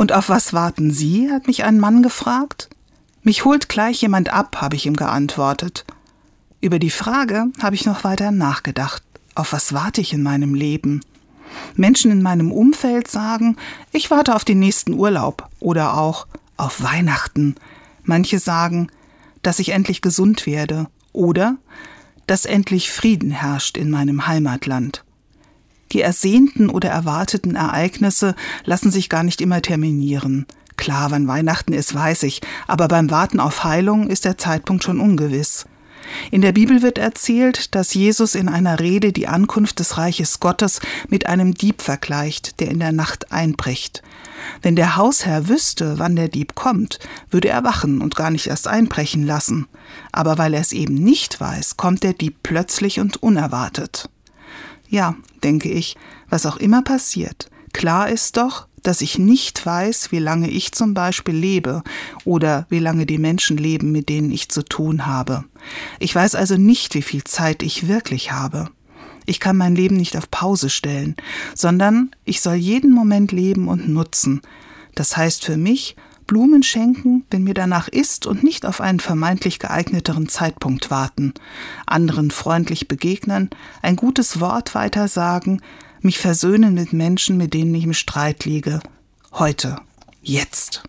Und auf was warten Sie? hat mich ein Mann gefragt. Mich holt gleich jemand ab, habe ich ihm geantwortet. Über die Frage habe ich noch weiter nachgedacht. Auf was warte ich in meinem Leben? Menschen in meinem Umfeld sagen, ich warte auf den nächsten Urlaub oder auch auf Weihnachten. Manche sagen, dass ich endlich gesund werde oder dass endlich Frieden herrscht in meinem Heimatland. Die ersehnten oder erwarteten Ereignisse lassen sich gar nicht immer terminieren. Klar, wann Weihnachten ist, weiß ich, aber beim Warten auf Heilung ist der Zeitpunkt schon ungewiss. In der Bibel wird erzählt, dass Jesus in einer Rede die Ankunft des Reiches Gottes mit einem Dieb vergleicht, der in der Nacht einbricht. Wenn der Hausherr wüsste, wann der Dieb kommt, würde er wachen und gar nicht erst einbrechen lassen. Aber weil er es eben nicht weiß, kommt der Dieb plötzlich und unerwartet. Ja, denke ich, was auch immer passiert, klar ist doch, dass ich nicht weiß, wie lange ich zum Beispiel lebe oder wie lange die Menschen leben, mit denen ich zu tun habe. Ich weiß also nicht, wie viel Zeit ich wirklich habe. Ich kann mein Leben nicht auf Pause stellen, sondern ich soll jeden Moment leben und nutzen. Das heißt für mich, Blumen schenken, wenn mir danach ist und nicht auf einen vermeintlich geeigneteren Zeitpunkt warten, anderen freundlich begegnen, ein gutes Wort weitersagen, mich versöhnen mit Menschen, mit denen ich im Streit liege. Heute. Jetzt.